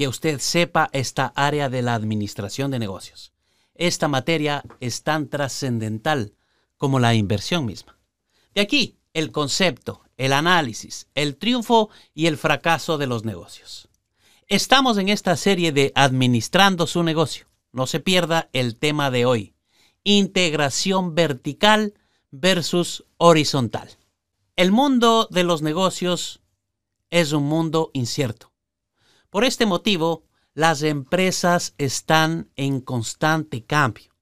que usted sepa esta área de la administración de negocios? Esta materia es tan trascendental como la inversión misma. De aquí el concepto, el análisis, el triunfo y el fracaso de los negocios. Estamos en esta serie de Administrando su negocio. No se pierda el tema de hoy. Integración vertical versus horizontal. El mundo de los negocios es un mundo incierto. Por este motivo, las empresas están en constante cambio,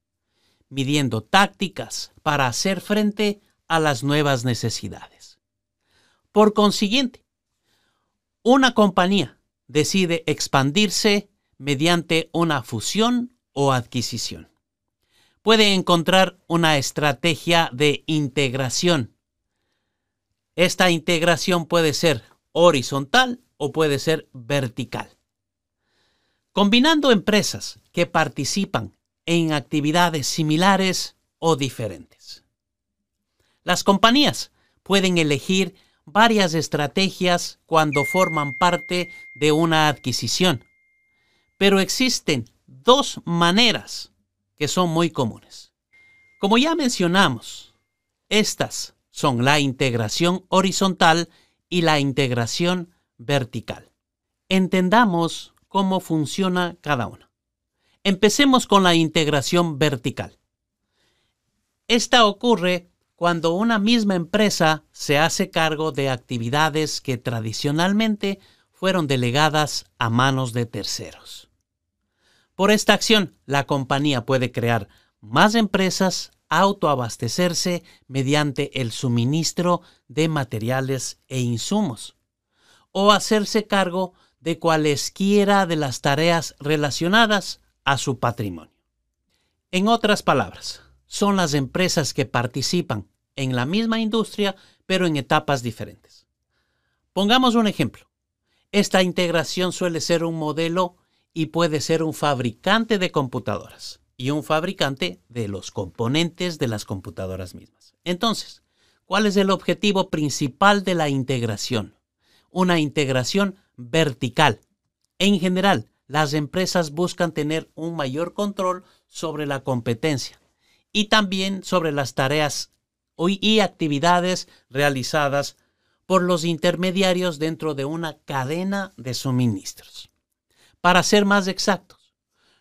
midiendo tácticas para hacer frente a las nuevas necesidades. Por consiguiente, una compañía decide expandirse mediante una fusión o adquisición. Puede encontrar una estrategia de integración. Esta integración puede ser horizontal o puede ser vertical. Combinando empresas que participan en actividades similares o diferentes. Las compañías pueden elegir varias estrategias cuando forman parte de una adquisición, pero existen dos maneras que son muy comunes. Como ya mencionamos, estas son la integración horizontal y la integración vertical. Entendamos cómo funciona cada una. Empecemos con la integración vertical. Esta ocurre cuando una misma empresa se hace cargo de actividades que tradicionalmente fueron delegadas a manos de terceros. Por esta acción, la compañía puede crear más empresas, autoabastecerse mediante el suministro de materiales e insumos, o hacerse cargo de cualesquiera de las tareas relacionadas a su patrimonio. En otras palabras, son las empresas que participan en la misma industria, pero en etapas diferentes. Pongamos un ejemplo. Esta integración suele ser un modelo y puede ser un fabricante de computadoras y un fabricante de los componentes de las computadoras mismas. Entonces, ¿cuál es el objetivo principal de la integración? Una integración vertical. En general, las empresas buscan tener un mayor control sobre la competencia y también sobre las tareas y actividades realizadas por los intermediarios dentro de una cadena de suministros. Para ser más exactos,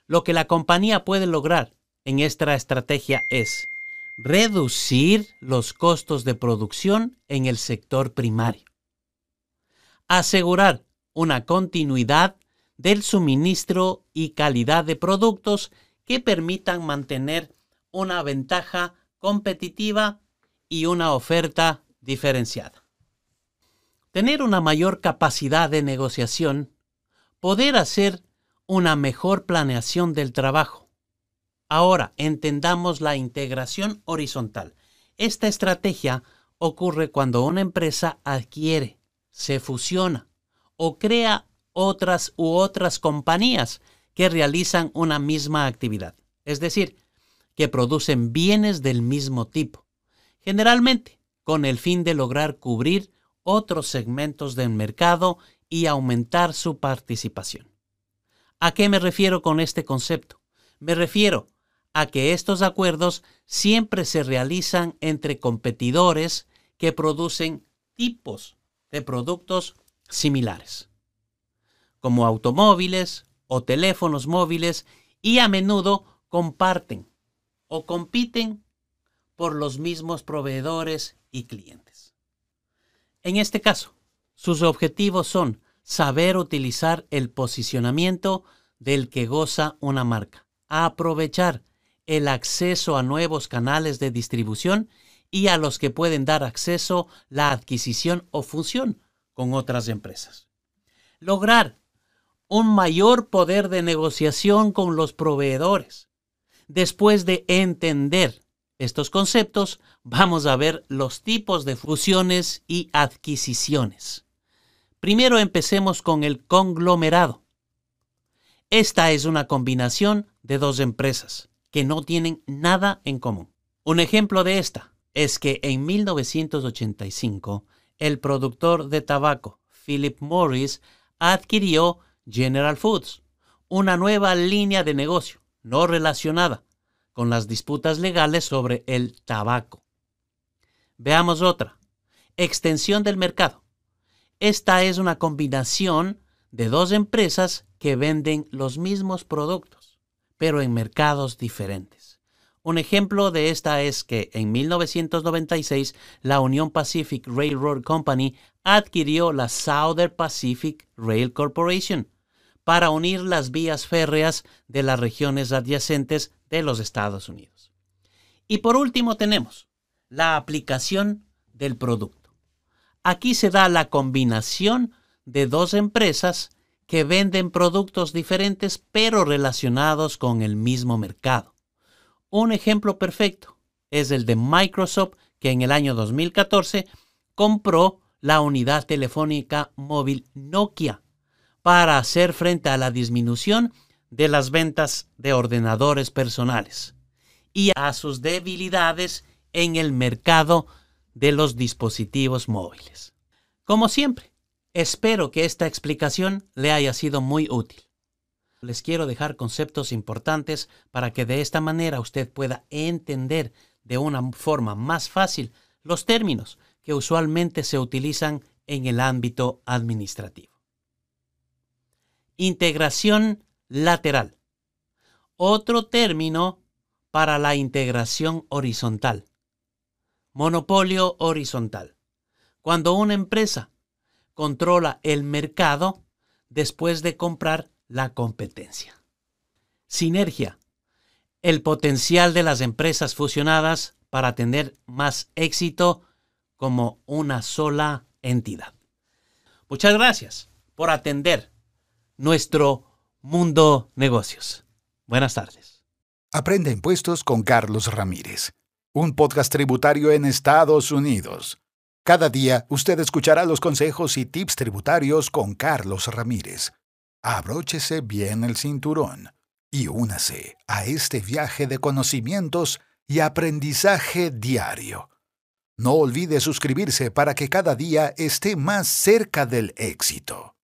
lo que la compañía puede lograr en esta estrategia es reducir los costos de producción en el sector primario, asegurar una continuidad del suministro y calidad de productos que permitan mantener una ventaja competitiva y una oferta diferenciada. Tener una mayor capacidad de negociación, poder hacer una mejor planeación del trabajo. Ahora entendamos la integración horizontal. Esta estrategia ocurre cuando una empresa adquiere, se fusiona o crea otras u otras compañías que realizan una misma actividad. Es decir, que producen bienes del mismo tipo, generalmente con el fin de lograr cubrir otros segmentos del mercado y aumentar su participación. ¿A qué me refiero con este concepto? Me refiero a que estos acuerdos siempre se realizan entre competidores que producen tipos de productos similares, como automóviles o teléfonos móviles y a menudo comparten o compiten por los mismos proveedores y clientes. En este caso, sus objetivos son saber utilizar el posicionamiento del que goza una marca, aprovechar el acceso a nuevos canales de distribución y a los que pueden dar acceso la adquisición o función con otras empresas. Lograr un mayor poder de negociación con los proveedores. Después de entender estos conceptos, vamos a ver los tipos de fusiones y adquisiciones. Primero empecemos con el conglomerado. Esta es una combinación de dos empresas que no tienen nada en común. Un ejemplo de esta es que en 1985 el productor de tabaco Philip Morris adquirió General Foods, una nueva línea de negocio no relacionada con las disputas legales sobre el tabaco. Veamos otra. Extensión del mercado. Esta es una combinación de dos empresas que venden los mismos productos, pero en mercados diferentes. Un ejemplo de esta es que en 1996 la Union Pacific Railroad Company adquirió la Southern Pacific Rail Corporation para unir las vías férreas de las regiones adyacentes de los Estados Unidos. Y por último tenemos la aplicación del producto. Aquí se da la combinación de dos empresas que venden productos diferentes pero relacionados con el mismo mercado. Un ejemplo perfecto es el de Microsoft que en el año 2014 compró la unidad telefónica móvil Nokia para hacer frente a la disminución de las ventas de ordenadores personales y a sus debilidades en el mercado de los dispositivos móviles. Como siempre, espero que esta explicación le haya sido muy útil. Les quiero dejar conceptos importantes para que de esta manera usted pueda entender de una forma más fácil los términos que usualmente se utilizan en el ámbito administrativo. Integración lateral. Otro término para la integración horizontal. Monopolio horizontal. Cuando una empresa controla el mercado después de comprar la competencia. Sinergia. El potencial de las empresas fusionadas para tener más éxito como una sola entidad. Muchas gracias por atender nuestro mundo negocios. Buenas tardes. Aprende impuestos con Carlos Ramírez, un podcast tributario en Estados Unidos. Cada día usted escuchará los consejos y tips tributarios con Carlos Ramírez. Abróchese bien el cinturón y únase a este viaje de conocimientos y aprendizaje diario. No olvide suscribirse para que cada día esté más cerca del éxito.